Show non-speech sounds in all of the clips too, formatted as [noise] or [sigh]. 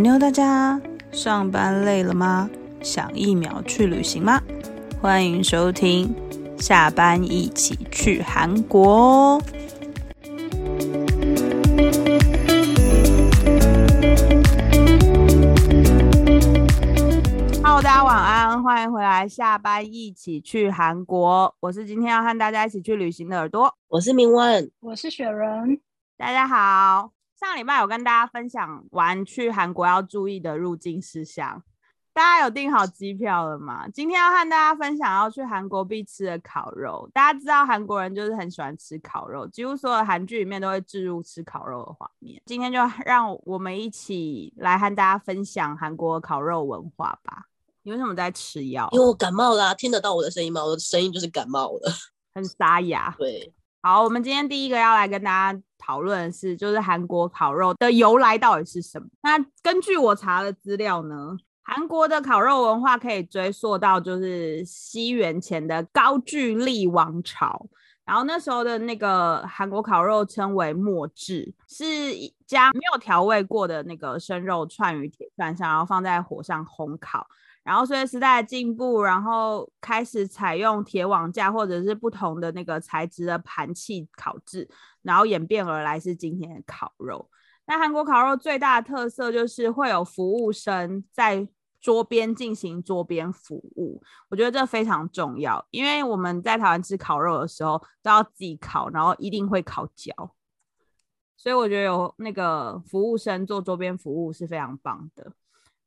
韩妞，大家上班累了吗？想一秒去旅行吗？欢迎收听，下班一起去韩国哦。Hello，大家晚安，欢迎回来，下班一起去韩国。我是今天要和大家一起去旅行的耳朵，我是明文，我是雪人，大家好。上礼拜有跟大家分享完去韩国要注意的入境事项，大家有订好机票了吗？今天要和大家分享要去韩国必吃的烤肉。大家知道韩国人就是很喜欢吃烤肉，几乎所有韩剧里面都会置入吃烤肉的画面。今天就让我们一起来和大家分享韩国烤肉文化吧。你为什么在吃药？因为我感冒啦，听得到我的声音吗？我的声音就是感冒了，很沙哑。对，好，我们今天第一个要来跟大家。讨论的是，就是韩国烤肉的由来到底是什么？那根据我查的资料呢，韩国的烤肉文化可以追溯到就是西元前的高句丽王朝，然后那时候的那个韩国烤肉称为墨制，是将没有调味过的那个生肉串于铁串上，然后放在火上烘烤。然后随着时代的进步，然后开始采用铁网架或者是不同的那个材质的盘器烤制，然后演变而来是今天的烤肉。那韩国烤肉最大的特色就是会有服务生在桌边进行桌边服务，我觉得这非常重要，因为我们在台湾吃烤肉的时候都要自己烤，然后一定会烤焦，所以我觉得有那个服务生做桌边服务是非常棒的。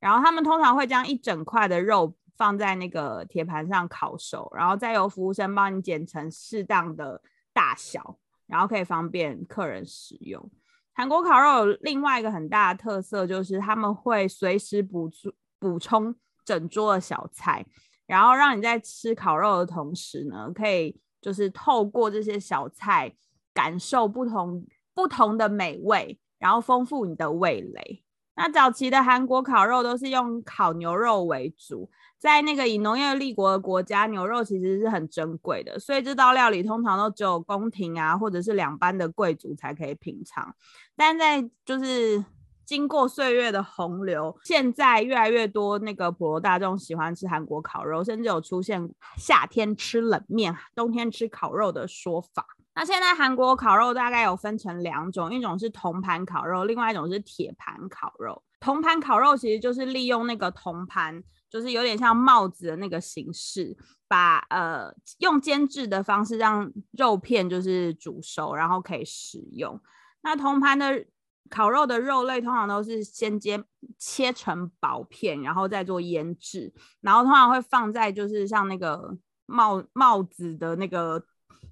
然后他们通常会将一整块的肉放在那个铁盘上烤熟，然后再由服务生帮你剪成适当的大小，然后可以方便客人使用。韩国烤肉有另外一个很大的特色，就是他们会随时补充补充整桌的小菜，然后让你在吃烤肉的同时呢，可以就是透过这些小菜感受不同不同的美味，然后丰富你的味蕾。那早期的韩国烤肉都是用烤牛肉为主，在那个以农业立国的国家，牛肉其实是很珍贵的，所以这道料理通常都只有宫廷啊，或者是两班的贵族才可以品尝。但在就是经过岁月的洪流，现在越来越多那个普罗大众喜欢吃韩国烤肉，甚至有出现夏天吃冷面，冬天吃烤肉的说法。那现在韩国烤肉大概有分成两种，一种是铜盘烤肉，另外一种是铁盘烤肉。铜盘烤肉其实就是利用那个铜盘，就是有点像帽子的那个形式，把呃用煎制的方式让肉片就是煮熟，然后可以食用。那铜盘的烤肉的肉类通常都是先煎切成薄片，然后再做腌制，然后通常会放在就是像那个帽帽子的那个。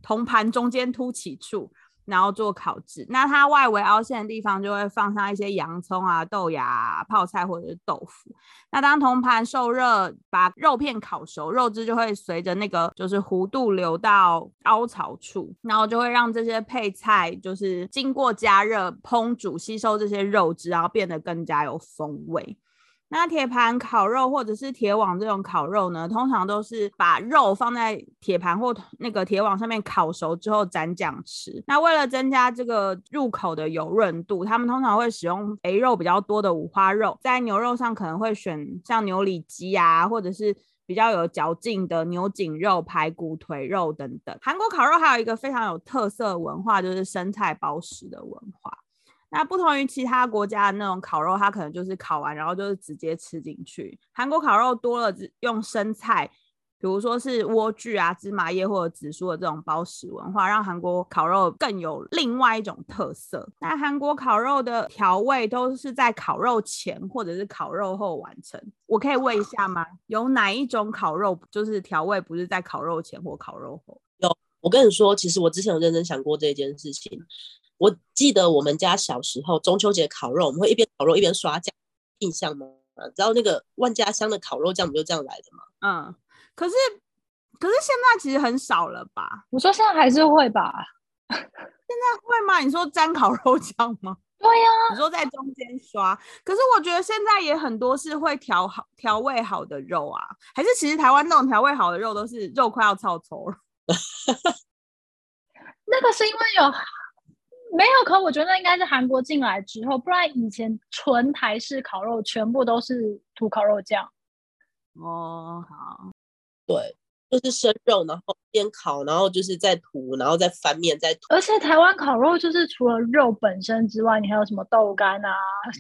铜盘中间凸起处，然后做烤制。那它外围凹陷的地方就会放上一些洋葱啊、豆芽、泡菜或者是豆腐。那当铜盘受热，把肉片烤熟，肉汁就会随着那个就是弧度流到凹槽处，然后就会让这些配菜就是经过加热烹煮，吸收这些肉汁，然后变得更加有风味。那铁盘烤肉或者是铁网这种烤肉呢，通常都是把肉放在铁盘或那个铁网上面烤熟之后蘸酱吃。那为了增加这个入口的油润度，他们通常会使用肥肉比较多的五花肉，在牛肉上可能会选像牛里脊啊，或者是比较有嚼劲的牛颈肉、排骨、腿肉等等。韩国烤肉还有一个非常有特色文化，就是生菜包食的文化。那不同于其他国家的那种烤肉，它可能就是烤完然后就是直接吃进去。韩国烤肉多了用生菜，比如说是莴苣啊、芝麻叶或者紫苏的这种包食文化，让韩国烤肉更有另外一种特色。那韩国烤肉的调味都是在烤肉前或者是烤肉后完成。我可以问一下吗？有哪一种烤肉就是调味不是在烤肉前或烤肉后？有，我跟你说，其实我之前有认真想过这件事情。我记得我们家小时候中秋节烤肉，我们会一边烤肉一边刷酱，印象吗？然后那个万家香的烤肉酱不就这样来的吗？嗯，可是可是现在其实很少了吧？我说现在还是会吧？现在会吗？你说沾烤肉酱吗？对呀，你说在中间刷，可是我觉得现在也很多是会调好调味好的肉啊，还是其实台湾那种调味好的肉都是肉快要臭臭了？那个是因为有。没有，可我觉得那应该是韩国进来之后，不然以前纯台式烤肉全部都是涂烤肉酱。哦，好，对，就是生肉，然后边烤，然后就是再涂，然后再翻面，再涂。而且台湾烤肉就是除了肉本身之外，你还有什么豆干啊、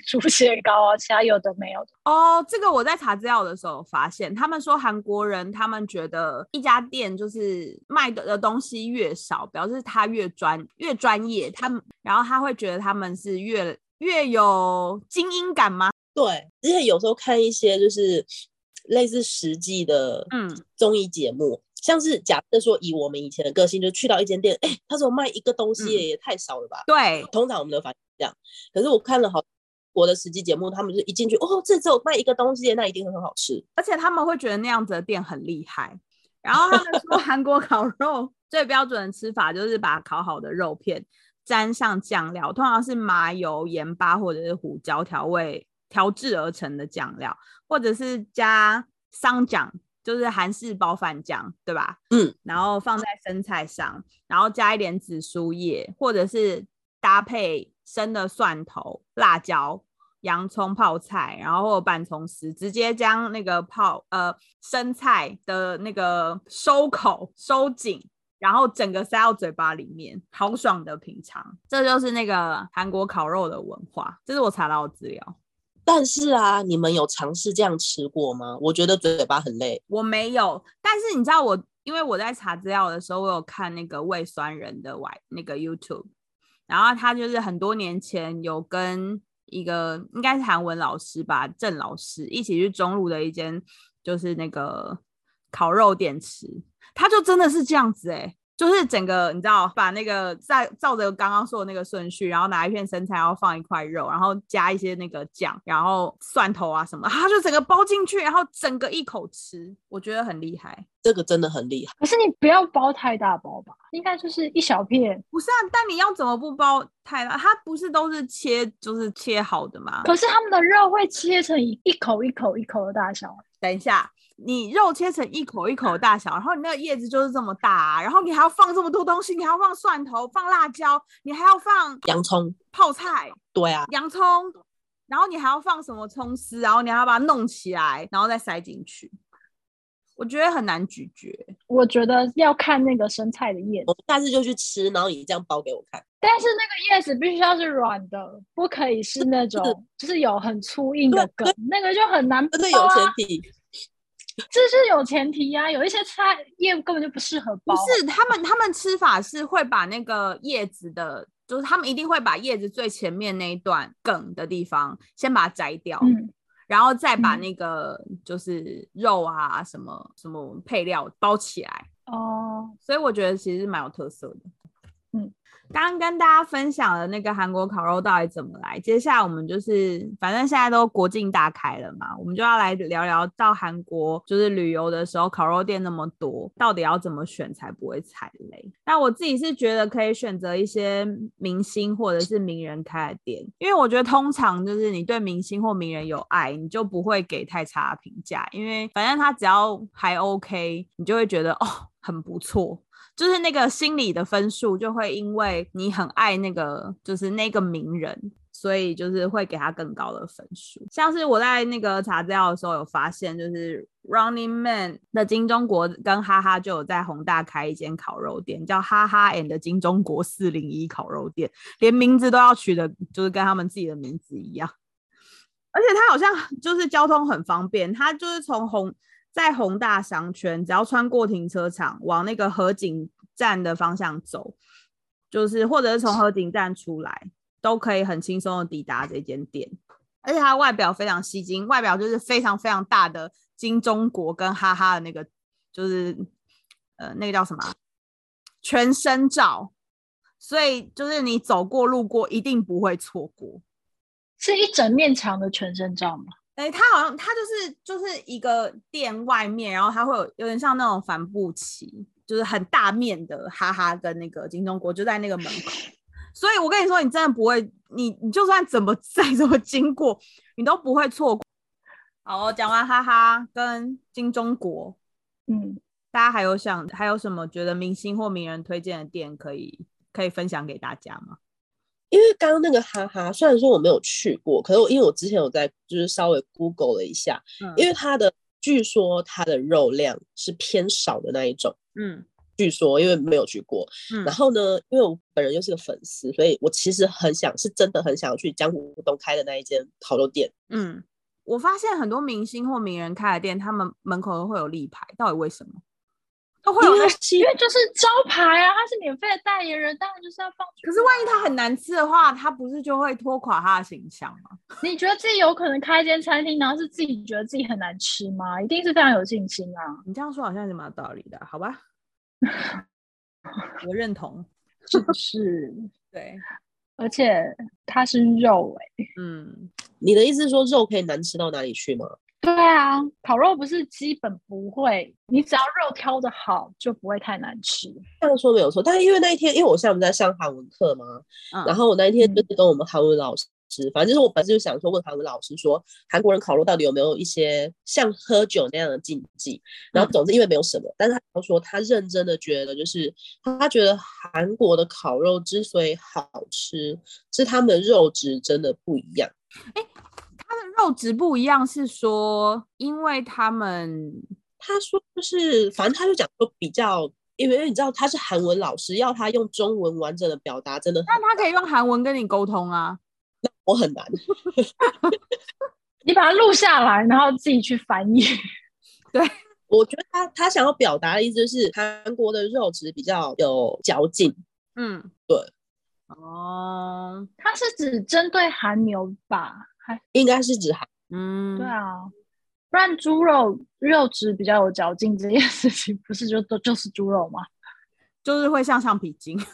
猪血糕啊，其他有的没有的。哦，这个我在查资料的时候有发现，他们说韩国人他们觉得一家店就是卖的的东西越少，表示他越专越专业，他们然后他会觉得他们是越越有精英感吗？对，而且有时候看一些就是类似实际的嗯综艺节目，像是假设说以我们以前的个性，就去到一间店，哎，他说卖一个东西嗯也太少了吧？对，通常我们的反应是这样，可是我看了好国的实际节目，他们就一进去，哦，这只有卖一个东西，那一定很好吃。而且他们会觉得那样子的店很厉害。然后他们说韩国烤肉最标准的吃法就是把烤好的肉片沾上酱料，通常是麻油、盐巴或者是胡椒调味调制而成的酱料，或者是加桑酱，就是韩式包饭酱，对吧？嗯，然后放在生菜上，然后加一点紫苏叶，或者是搭配生的蒜头、辣椒、洋葱、泡菜，然后或者半葱丝，直接将那个泡呃生菜的那个收口收紧。然后整个塞到嘴巴里面，好爽的品尝，这就是那个韩国烤肉的文化。这是我查到的资料，但是啊，你们有尝试这样吃过吗？我觉得嘴巴很累。我没有。但是你知道我，因为我在查资料的时候，我有看那个胃酸人的 Y 那个 YouTube，然后他就是很多年前有跟一个应该是韩文老师吧，郑老师一起去中路的一间就是那个烤肉店吃，他就真的是这样子哎、就是整个你知道，把那个在照着刚刚说的那个顺序，然后拿一片生菜，然后放一块肉，然后加一些那个酱，然后蒜头啊什么，[laughs] 它就整个包进去，然后整个一口吃，我觉得很厉害。这个真的很厉害。可是你不要包太大包吧，应该就是一小片。不是啊，但你要怎么不包太大？它不是都是切，就是切好的吗？可是他们的肉会切成一一口一口一口的大小。等一下，你肉切成一口一口的大小，然后你那个叶子就是这么大、啊，然后你还要放这么多东西，你还要放蒜头、放辣椒，你还要放洋葱，泡菜、对啊，洋葱，然后你还要放什么葱丝，然后你还要把它弄起来，然后再塞进去。我觉得很难咀嚼。我觉得要看那个生菜的叶子，我下次就去吃，然后你这样包给我看。但是那个叶子必须要是软的，不可以是那种就是有很粗硬的梗，那个就很难包、啊。这有前提，这是有前提呀、有一些菜叶根本就不适合包。不是他们，他们吃法是会把那个叶子的，就是他们一定会把叶子最前面那一段梗的地方先把它摘掉，嗯，然后再把嗯那个就是肉啊什么什么配料包起来。哦，所以我觉得其实蛮有特色的。刚刚跟大家分享了那个韩国烤肉到底怎么来，接下来我们就是反正现在都国境大开了嘛，我们就要来聊聊到韩国就是旅游的时候，烤肉店那么多，到底要怎么选才不会踩雷？那我自己是觉得可以选择一些明星或者是名人开的店，因为我觉得通常就是你对明星或名人有爱，你就不会给太差的评价，因为反正他只要还 OK，你就会觉得哦很不错。就是那个心理的分数，就会因为你很爱那个，就是那个名人，所以就是会给他更高的分数。像是我在那个查资料的时候有发现，就是 Running Man 的金钟国跟哈哈就有在宏大开一间烤肉店，叫哈哈 and 金钟国四零一烤肉店，连名字都要取的，就是跟他们自己的名字一样。而且它好像就是交通很方便，它就是从宏在宏大商圈，只要穿过停车场，往那个河景站的方向走，就是或者是从河景站出来，都可以很轻松的抵达这间店。而且它外表非常吸睛，外表就是非常非常大的金钟国跟哈哈的那个，就是呃那个叫什么全身照，所以就是你走过路过一定不会错过。是一整面墙的全身照吗？哎、它好像它就是就是一个店外面，然后它会有有点像那种帆布旗，就是很大面的哈哈跟那个金钟国就在那个门口，所以我跟你说，你真的不会，你你就算怎么 [laughs] 再怎么经过，你都不会错过。好，讲完哈哈跟金钟国，嗯，大家还有想还有什么觉得明星或名人推荐的店可以可以分享给大家吗？因为刚刚那个哈哈，虽然说我没有去过，可是我因为我之前有在就是稍微 Google 了一下，嗯因为它的据说它的肉量是偏少的那一种，嗯据说因为没有去过。嗯然后呢，因为我本人又是个粉丝，所以我其实很想，是真的很想要去江湖东开的那一间烤肉店。嗯，我发现很多明星或名人开的店，他们门口都会有立牌，到底为什么？都会有那因为就是招牌啊，他是免费的代言人，当然就是要放啊。可是万一他很难吃的话，他不是就会拖垮他的形象吗？[laughs] 你觉得自己有可能开一间餐厅，然后是自己觉得自己很难吃吗？一定是非常有信心啊。你这样说好像是蛮有道理的，好吧？[laughs] 我认同。是不是？对，而且它是肉哎、嗯，你的意思是说肉可以难吃到哪里去吗？对啊，烤肉不是基本不会，你只要肉挑的好，就不会太难吃。这样说没有错，但是因为那一天，因为我现在不是在上韩文课嘛，嗯然后我那一天嗯就是跟我们韩文老师，反正就是我本身就想说问韩文老师说，韩国人烤肉到底有没有一些像喝酒那样的禁忌？然后嗯总之因为没有什么，但是他说他认真的觉得，就是他觉得韩国的烤肉之所以好吃，是他们的肉质真的不一样。它的肉质不一样，是说因为他们他说就是，反正他就讲说比较。因为你知道他是韩文老师，要他用中文完整的表达，真的很那他可以用韩文跟你沟通啊。[laughs] 我很难。[laughs] 你把它录下来，然后自己去翻译。[laughs] 对我觉得他他想要表达的意思就是韩国的肉质比较有嚼劲，嗯，对。哦，他是指针对韩牛吧？还应该是指韩。嗯，对啊，不然猪肉肉质比较有嚼劲这件事情，[laughs] 不是就都就是猪肉吗？[laughs] 就是会像橡皮筋。[laughs]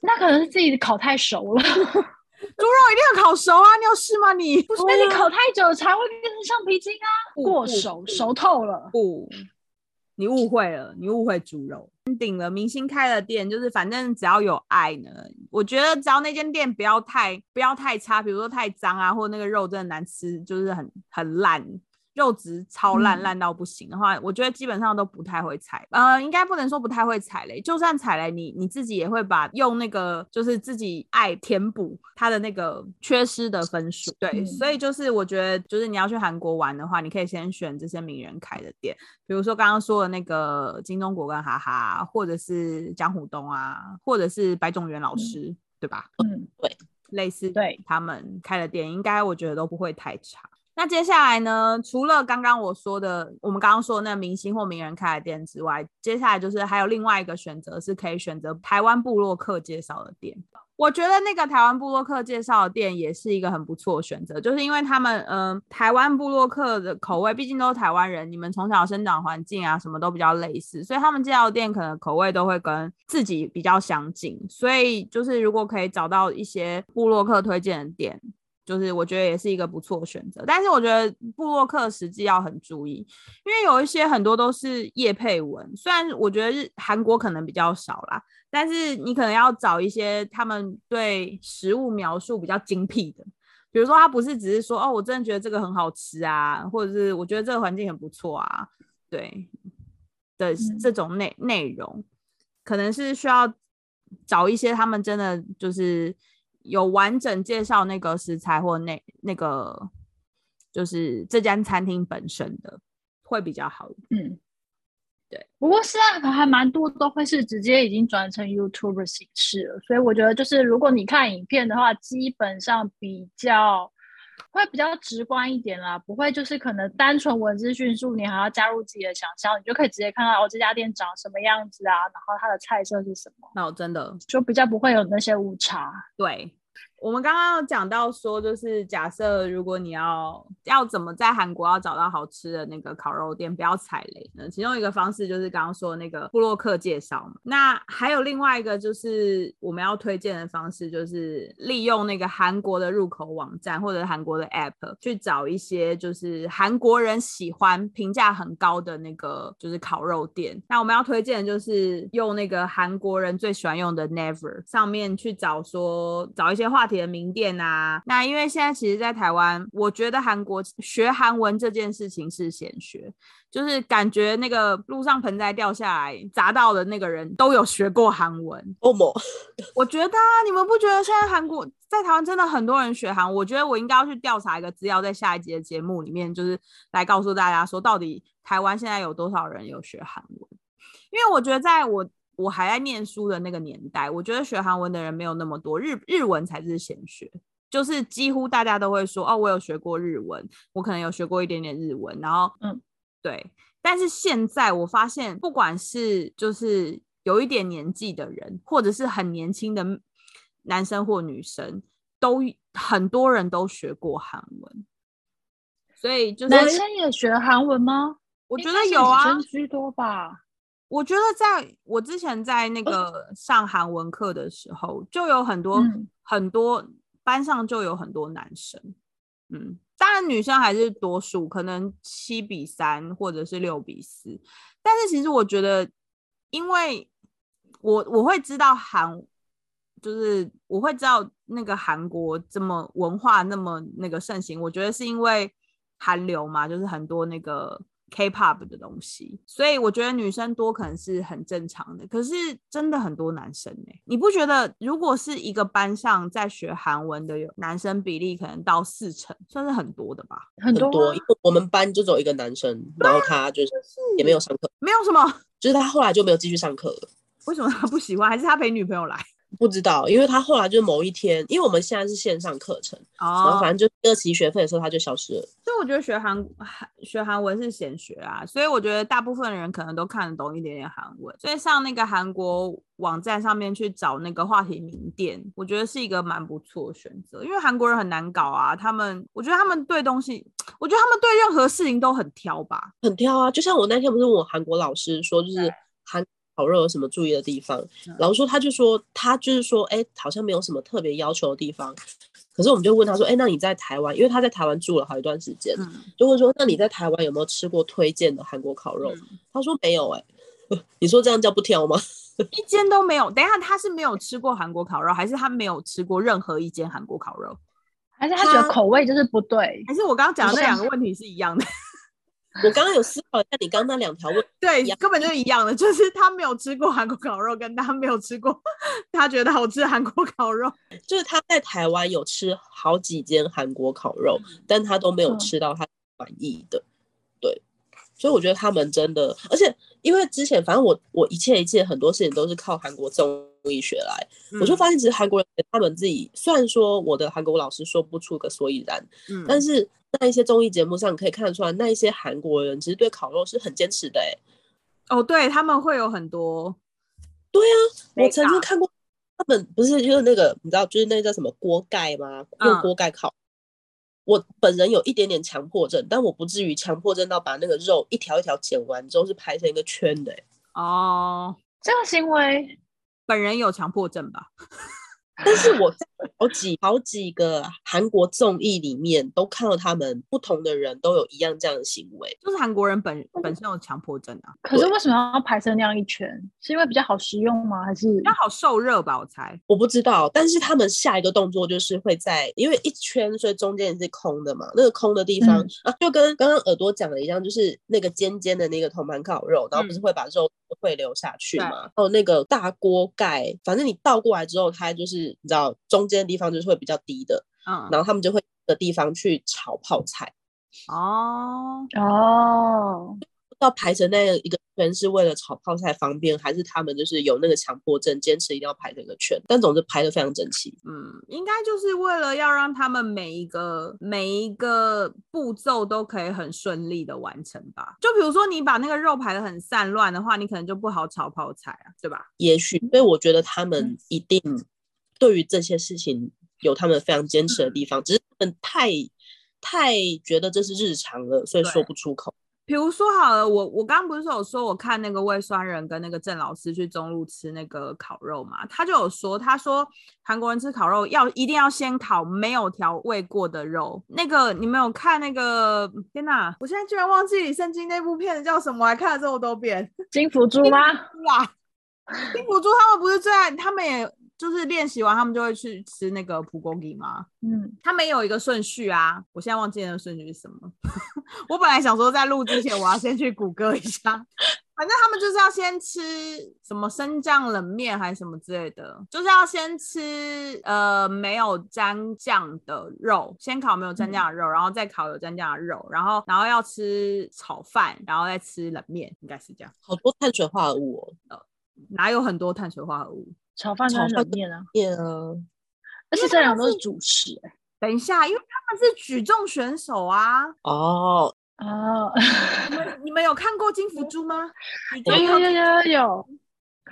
那可能是自己烤太熟了，猪肉一定要烤熟啊！你有事吗你？不是那你烤太久才会变成橡皮筋啊，过熟熟透了。不，你误会了，你误会猪肉。顶了明星开的店，就是反正只要有爱呢，我觉得只要那间店不要太不要太差，比如说太脏啊，或那个肉真的难吃，就是很很烂。肉质超烂，嗯烂到不行的话，我觉得基本上都不太会踩。呃，应该不能说不太会踩雷，就算踩雷，你你自己也会把用那个就是自己爱填补它的那个缺失的分数。对，嗯所以就是我觉得，就是你要去韩国玩的话，你可以先选这些名人开的店，比如说刚刚说的那个金钟国跟哈哈，或者是江虎东啊，或者是白种元老师，对吧？嗯，对类似对他们开的店，应该我觉得都不会太差。那接下来呢？除了刚刚我说的，我们刚刚说的那明星或名人开的店之外，接下来就是还有另外一个选择，是可以选择台湾部落客介绍的店。我觉得那个台湾部落客介绍的店也是一个很不错的选择，就是因为他们，嗯、台湾部落客的口味，毕竟都是台湾人，你们从小生长环境啊，什么都比较类似，所以他们介绍的店可能口味都会跟自己比较相近。所以就是如果可以找到一些部落客推荐的店，就是我觉得也是一个不错的选择。但是我觉得布洛克实际要很注意，因为有一些很多都是叶配文，虽然我觉得日韩国可能比较少啦，但是你可能要找一些他们对食物描述比较精辟的，比如说他不是只是说哦，我真的觉得这个很好吃啊，或者是我觉得这个环境很不错啊，对的嗯。这种内内容，可能是需要找一些他们真的就是有完整介绍那个食材或那那个就是这间餐厅本身的会比较好。嗯，对。不过现在可还蛮多都会是直接已经转成 YouTube 形式了，所以我觉得就是如果你看影片的话，基本上比较会比较直观一点啦，不会就是可能单纯文字叙述，你还要加入自己的想象，你就可以直接看到哦这家店长什么样子啊，然后它的菜色是什么，那我真的就比较不会有那些误差。对，我们刚刚有讲到说，就是假设如果你要要怎么在韩国要找到好吃的那个烤肉店，不要踩雷呢？其中一个方式就是刚刚说的那个布洛克介绍嘛。那还有另外一个就是我们要推荐的方式，就是利用那个韩国的入口网站或者韩国的 App 去找一些就是韩国人喜欢、评价很高的那个就是烤肉店。那我们要推荐的就是用那个韩国人最喜欢用的 Never 上面去找说找一些话的名店啊。那因为现在其实，在台湾，我觉得韩国学韩文这件事情是显学，就是感觉那个路上盆栽掉下来砸到的那个人都有学过韩文。哦莫，[laughs] 我觉得啊，你们不觉得现在韩国在台湾真的很多人学韩？我觉得我应该要去调查一个资料，在下一集的节目里面，就是来告诉大家说，到底台湾现在有多少人有学韩文？因为我觉得在我我还在念书的那个年代，我觉得学韩文的人没有那么多，日日文才是显学，就是几乎大家都会说哦，我有学过日文，我可能有学过一点点日文，然后嗯，对。但是现在我发现，不管是就是有一点年纪的人，或者是很年轻的男生或女生，都很多人都学过韩文，所以就是男生也学韩文吗？我觉得有啊，居多吧。我觉得在我之前在那个上韩文课的时候，就有很多、嗯。很多班上就有很多男生，嗯，当然女生还是多数，可能七比三或者是六比四。但是其实我觉得，因为我我会知道韩，就是我会知道那个韩国这么文化那么那个盛行，我觉得是因为韩流嘛，就是很多那个 K-pop 的东西，所以我觉得女生多可能是很正常的。可是真的很多男生呢、你不觉得？如果是一个班上在学韩文的，有男生比例可能到四成，算是很多的吧？很多啊很多，因为我们班就只有一个男生，然后他就是也没有上课，没有什么，就是他后来就没有继续上课了。为什么他不喜欢？还是他陪女朋友来？不知道，因为他后来就某一天，因为我们现在是线上课程，然后哦反正就第二期学费的时候他就消失了。所以我觉得学韩韩学韩文是显学啊，所以我觉得大部分人可能都看得懂一点点韩文，所以上那个韩国网站上面去找那个话题名店，我觉得是一个蛮不错的选择，因为韩国人很难搞啊，他们我觉得他们对东西，我觉得他们对任何事情都很挑吧，很挑啊，就像我那天不是问我韩国老师说，就是韩烤肉有什么注意的地方，嗯老师说他就说他就是说，哎、好像没有什么特别要求的地方。可是我们就问他说，哎、那你在台湾，因为他在台湾住了好一段时间，嗯，就问说，那你在台湾有没有吃过推荐的韩国烤肉？嗯他说没有、哎，[laughs] 你说这样叫不挑吗？一间都没有。等一下他是没有吃过韩国烤肉，还是他没有吃过任何一间韩国烤肉？还是他觉得口味就是不对？还是我刚刚讲的那两个问题是一样的？我刚刚有思考一下你刚刚那两条问，[laughs] 对根本就是一样的，就是他没有吃过韩国烤肉，跟他没有吃过他觉得好吃韩国烤肉。就是他在台湾有吃好几间韩国烤肉，但他都没有嗯吃到他满意的。对，所以我觉得他们真的，而且因为之前反正我我一切一切很多事情都是靠韩国综艺学来，我就嗯发现其实韩国人他们自己虽然说我的韩国老师说不出个所以然，嗯，但是在一些综艺节目上可以看得出来，那一些韩国人其实对烤肉是很坚持的、欸。哦，对他们会有很多，对啊，我曾经看过他们不是就是那个你知道就是那叫什么锅盖吗？用嗯锅盖烤。我本人有一点点强迫症，但我不至于强迫症到把那个肉一条一条剪完之后是排成一个圈的、欸。哦，这个行为本人有强迫症吧？[laughs] 但是我在好几好几个韩国综艺里面都看到他们不同的人都有一样这样的行为。就是韩国人本本身有强迫症啊，可是为什么要排成那样一圈？是因为比较好食用吗？还是比较好受热吧？我猜。我不知道，但是他们下一个动作就是会在，因为一圈，所以中间是空的嘛。那个空的地方、嗯啊，就跟刚刚耳朵讲的一样，就是那个尖尖的那个铜盘烤肉，然后不是嗯会把肉会流下去对嘛？然后那个大锅盖，反正你倒过来之后，它就是你知道中间的地方就是会比较低的，嗯，然后他们就会的地方去炒泡菜。哦，哦，要排成那样一个圈是为了炒泡菜方便，还是他们就是有那个强迫症，坚持一定要排成一个圈？但总之排的非常整齐。嗯，应该就是为了要让他们每一个每一个步骤都可以很顺利的完成吧。就比如说你把那个肉排的很散乱的话，你可能就不好炒泡菜啊，对吧？也许，所以我觉得他们嗯一定对于这些事情有他们非常坚持的地方，只是他们太太觉得这是日常了，所以说不出口。比如说好了，我我刚刚不是有说我看那个魏酸人跟那个郑老师去中路吃那个烤肉嘛，他就有说，他说韩国人吃烤肉要一定要先烤没有调味过的肉。那个你们有看那个？天哪，我现在居然忘记李圣经那部片子叫什么，我还看了这么多遍。金福珠吗？[laughs] 啦，金福珠他们不是最爱，他们也就是练习完，他们就会去吃那个蒲公英吗？嗯，他们有一个顺序啊，我现在忘记那个顺序是什么。[laughs] 我本来想说在录之前，我要先去谷歌一下。[laughs] 反正他们就是要先吃什么生酱冷面还是什么之类的，就是要先吃呃没有蘸酱的肉，先烤没有蘸酱的肉，然后再烤有蘸酱的肉，然后然后要吃炒饭，然后再吃冷面，应该是这样。好多碳水化合物哦，哪有很多碳水化合物？炒饭跟冷面啊，面啊，而且这两个都是主食、欸。等一下，因为他们是举重选手啊。哦，哦，[laughs] 你们你们有看过金福珠吗？有有有有有，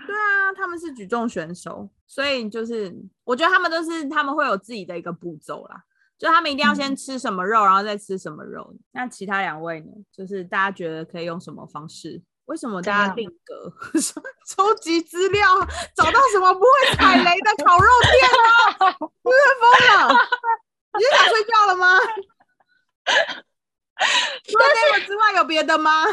对啊，他们是举重选手，所以就是我觉得他们都是他们会有自己的一个步骤啦，就他们一定要先吃什么肉，然后再吃什么肉。那其他两位呢？就是大家觉得可以用什么方式？为什么大家定格 [laughs] 收收集资料，找到什么不会踩雷的烤肉店吗？是不是疯了？你是想睡觉了吗？[laughs] 除了这个之外，有别的吗？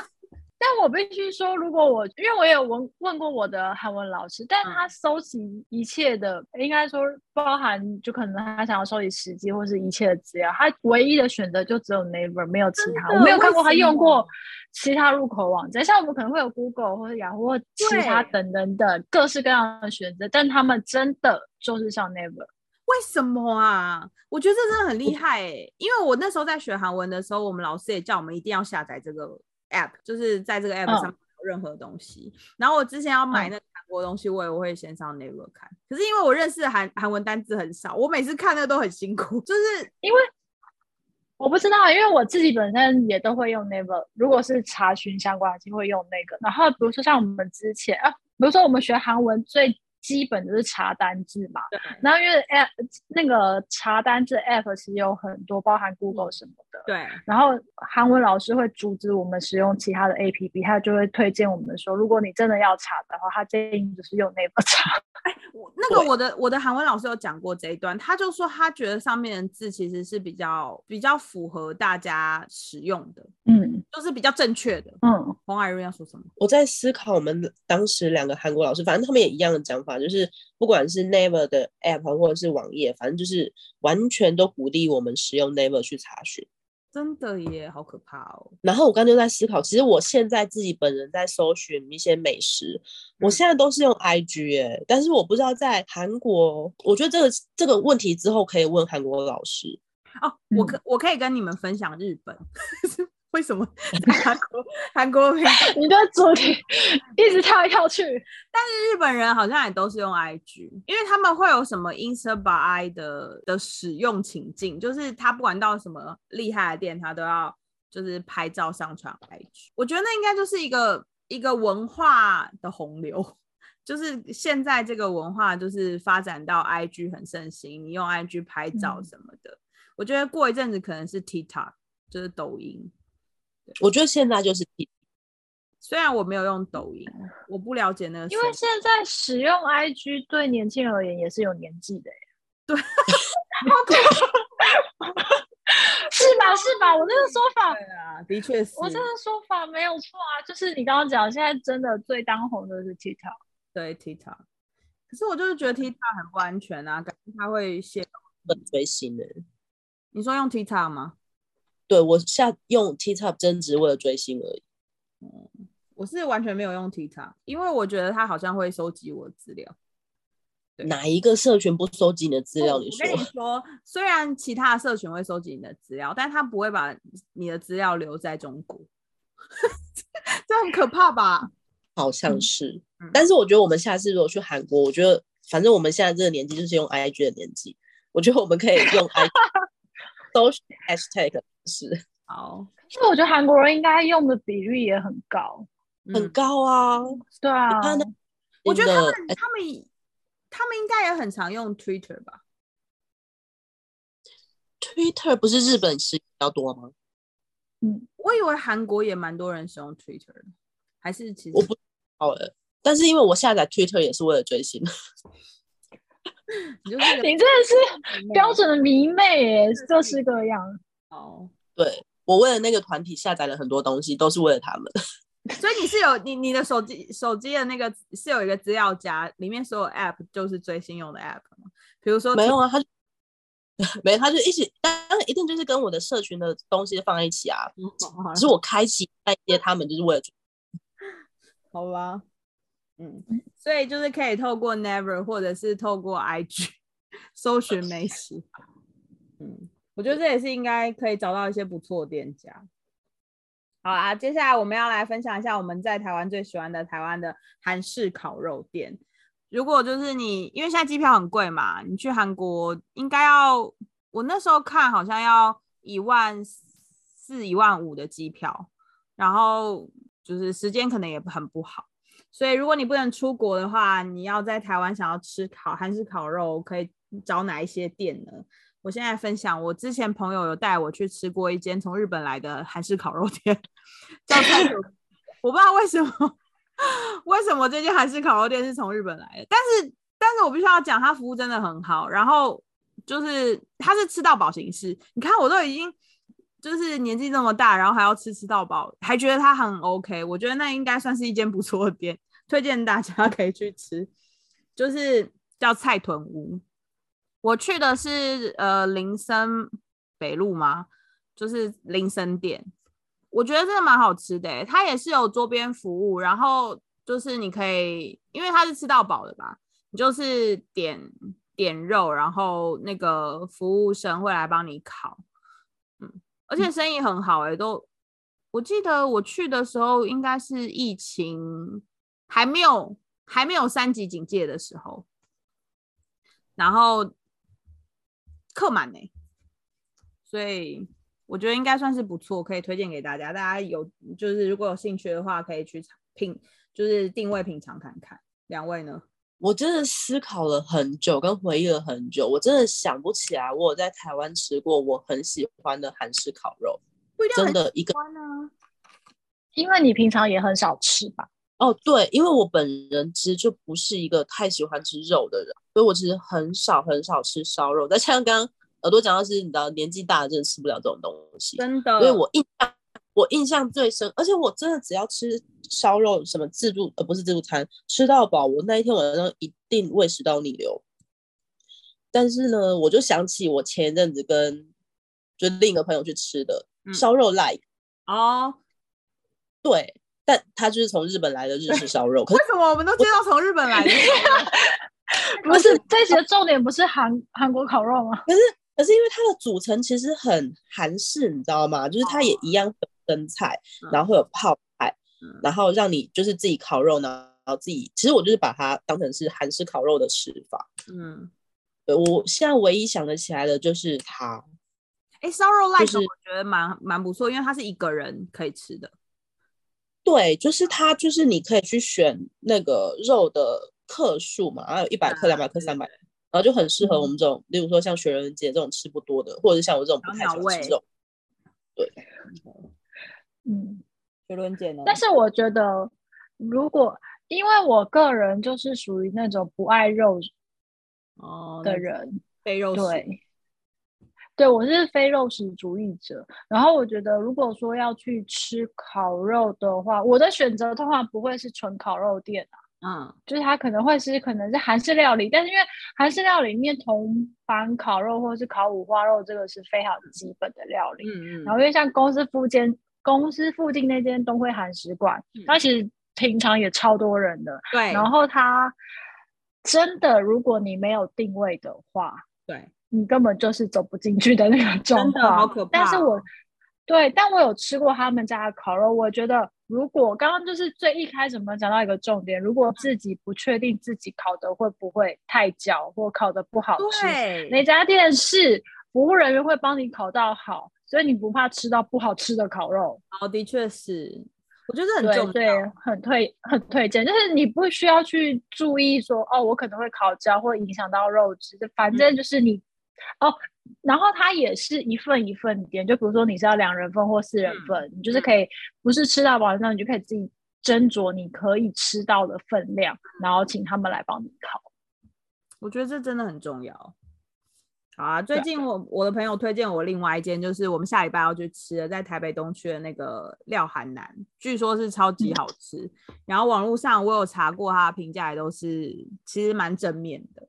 但我必须说，如果我因为我也有问问过我的韩文老师，但嗯他收集一切的，应该说包含就可能他想要收集实际或是一切的资料，他唯一的选择就只有 Naver，没有其他。我没有看过他用过其他入口网站，像我们可能会有 Google 或者雅虎或其他等等等各式各样的选择，但他们真的就是像 Naver。为什么啊？我觉得这真的很厉害诶、因为我那时候在学韩文的时候，我们老师也叫我们一定要下载这个 app，就是在这个 app 嗯上任何东西。然后我之前要买嗯那韩国东西，我也会先上 Naver 看。可是因为我认识的韩韩文单字很少，我每次看那都很辛苦，[laughs] 就是因为我不知道，因为我自己本身也都会用 Naver，如果是查询相关的，就会用那个。然后比如说像我们之前啊，比如说我们学韩文最基本就是查单字嘛，对然后因为 app 那个查单字 app 其实有很多，包含 Google 什么的。对然后韩文老师会阻止我们使用其他的 APP，他就会推荐我们说，如果你真的要查的话，他建议就是用 Naver 查。[laughs] 我那个我的我的韩文老师有讲过这一段，他就说他觉得上面的字其实是比较比较符合大家使用的，嗯就是比较正确的。嗯黄海瑞要说什么？我在思考我们当时两个韩国老师，反正他们也一样的讲法，就是不管是 Never 的 app 或者是网页，反正就是完全都鼓励我们使用 Never 去查询。真的耶，好可怕哦！然后我刚刚就在思考，其实我现在自己本人在搜寻一些美食，我嗯现在都是用 IG 耶、但是我不知道在韩国，我觉得这个这个问题之后可以问韩国老师。哦，我嗯可我可以跟你们分享日本，[laughs] 为什么在 [laughs] 韩国韩国 [laughs] 片你的主题一直跳来跳去。但是日本人好像也都是用 IG，因为他们会有什么 Insta by I 的的使用情境，就是他不管到什么厉害的店，他都要就是拍照上传 IG。我觉得那应该就是一个一个文化的洪流，就是现在这个文化就是发展到 IG 很盛行，你用 IG 拍照嗯什么的。我觉得过一阵子可能是 TikTok，就是抖音。我觉得现在就是虽然我没有用抖音，我不了解那个因为生现在使用 IG 对年轻人而言也是有年纪的耶，[laughs] 对，[laughs] 是吧？是吧？我这个说法，对啊，的确是。我这个说法没有错啊。就是你刚刚讲，现在真的最当红的是 TikTok。对 TikTok，可是我就是觉得 TikTok 很不安全啊，感觉它会泄露。很追星的。你说用 TikTok 吗？对我下用 TikTok 真只是为了追星而已。我是完全没有用 TikTok，因为我觉得它好像会收集我的资料。哪一个社群不收集你的资料？你说跟你说，虽然其他的社群会收集你的资料，但他不会把你的资料留在中国，[laughs] 这很可怕吧？好像嗯是，嗯但是我觉得我们下次如果去韩国，我觉得反正我们现在这个年纪就是用 IG 的年纪，我觉得我们可以用 IG 搜寻 hashtag 是好，其实我觉得韩国人应该用的比率也很高。很嗯高啊。对啊，我觉得他们他们他们应该也很常用 Twitter 吧？Twitter 不是日本是比较多吗？嗯，我以为韩国也蛮多人使用 Twitter 的，还是其实我不好了，但是因为我下载 Twitter 也是为了追星，你就是你真的是标准的迷妹耶，各式各样。哦。对我为了那个团体下载了很多东西，都是为了他们。[laughs] 所以你是有你你的手机手机的那个是有一个资料夹，里面所有 App 就是追星用的 App 吗？比如说没有啊，他就 [laughs] 没有，他就一起，当然一定就是跟我的社群的东西放在一起啊。只是我开启那些他们就是为了，好吧，嗯，所以就是可以透过 Never 或者是透过 IG [laughs] 搜寻美食，嗯，我觉得这也是应该可以找到一些不错的店家。好啊，接下来我们要来分享一下我们在台湾最喜欢的台湾的韩式烤肉店。如果就是你，因为现在机票很贵嘛，你去韩国应该要，我那时候看好像要一万四、一万五的机票，然后就是时间可能也很不好，所以如果你不能出国的话，你要在台湾想要吃烤韩式烤肉，可以找哪一些店呢？我现在分享，我之前朋友有带我去吃过一间从日本来的韩式烤肉店，叫菜头，我不知道为什么。为什么这间韩式烤肉店是从日本来的？但是，但是我必须要讲，他服务真的很好。然后就是他是吃到饱形式，你看我都已经就是年纪这么大，然后还要吃吃到饱，还觉得他很 OK。我觉得那应该算是一间不错的店，推荐大家 [laughs] 可以去吃。就是叫菜屯屋，我去的是呃林森北路吗？就是林森店。我觉得真的蛮好吃的，它也是有桌边服务，然后就是你可以，因为它是吃到饱的吧，你就是点点肉，然后那个服务生会来帮你烤，嗯，而且生意很好哎，都我记得我去的时候应该是疫情还没有还没有三级警戒的时候，然后客满呢，所以。我觉得应该算是不错，可以推荐给大家。大家有就是如果有兴趣的话，可以去品，就是定位品尝看看。两位呢？我真的思考了很久，跟回忆了很久，我真的想不起来我有在台湾吃过我很喜欢的韩式烤肉。真的一个？因为你平常也很少吃吧？哦，对，因为我本人其实就不是一个太喜欢吃肉的人，所以我其实很少很少吃烧肉。再像刚刚。耳朵讲到是，你知道年纪大了真的吃不了这种东西，真的。所以我印象我印象最深，而且我真的只要吃烧肉什么自助，呃不是自助餐，吃到饱，我那一天晚上一定胃食道逆流。但是呢，我就想起我前一阵子跟就另一个朋友去吃的烧肉 like 哦，对，但他就是从日本来的日式烧肉。为什么我们都知道从日本来的？[laughs] 不是这些重点不是韩韩国烤肉吗？可是。可是因为它的组成其实很韩式，你知道吗？就是它也一样有生菜，然后会有泡菜，然后让你就是自己烤肉呢，然后自己其实我就是把它当成是韩式烤肉的吃法。嗯，对我现在唯一想得起来的就是它。哎，烧肉 like 我觉得蛮蛮不错，因为它是一个人可以吃的。对，就是它，就是你可以去选那个肉的克数嘛，然后有一百克、两百克、三百。然后就很适合我们这种，例如说像雪人姐这种吃不多的，或者是像我这种不太喜欢吃肉。对，嗯，雪伦姐呢？但是我觉得，如果因为我个人就是属于那种不爱肉哦的人，被肉对，对我是非肉食主义者。然后我觉得，如果说要去吃烤肉的话，我的选择通常不会是纯烤肉店啊。嗯，就是它可能会是可能是韩式料理，但是因为韩式料理里面铜板烤肉或者是烤五花肉，这个是非常基本的料理。嗯嗯。然后因为像公司附近公司附近那间东辉韩食馆，它其实平常也超多人的。对。然后它真的，如果你没有定位的话，对你根本就是走不进去的那个 [laughs] 状况，好可怕。但是我对，但我有吃过他们家的烤肉，我觉得。如果刚刚就是最一开始我们讲到一个重点，如果自己不确定自己烤的会不会太焦或烤的不好吃，哪家店是服务人员会帮你烤到好，所以你不怕吃到不好吃的烤肉。哦，的确是，我觉得很重要，对，很推很推荐，就是你不需要去注意说哦，我可能会烤焦或影响到肉质，反正就是你哦。然后它也是一份一份点，就比如说你是要两人份或四人份，你就是可以不是吃到饱，那你就可以自己斟酌你可以吃到的分量，然后请他们来帮你烤。我觉得这真的很重要。好啊，最近我我的朋友推荐我另外一间，就是我们下礼拜要去吃的，在台北东区的那个廖韩南，据说是超级好吃。然后网络上我有查过，他的评价也都是其实蛮正面的。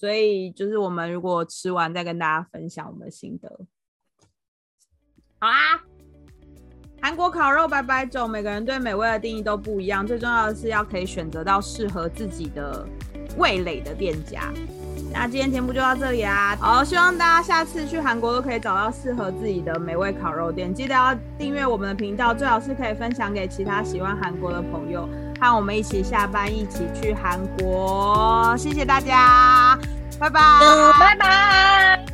所以就是我们如果吃完再跟大家分享我们的心得。好啦，韩国烤肉百百种，每个人对美味的定义都不一样，最重要的是要可以选择到适合自己的味蕾的店家。那今天节目就到这里啦，好，希望大家下次去韩国都可以找到适合自己的美味烤肉店。记得要订阅我们的频道，最好是可以分享给其他喜欢韩国的朋友，和我们一起下班，一起去韩国。谢谢大家，拜拜，拜拜。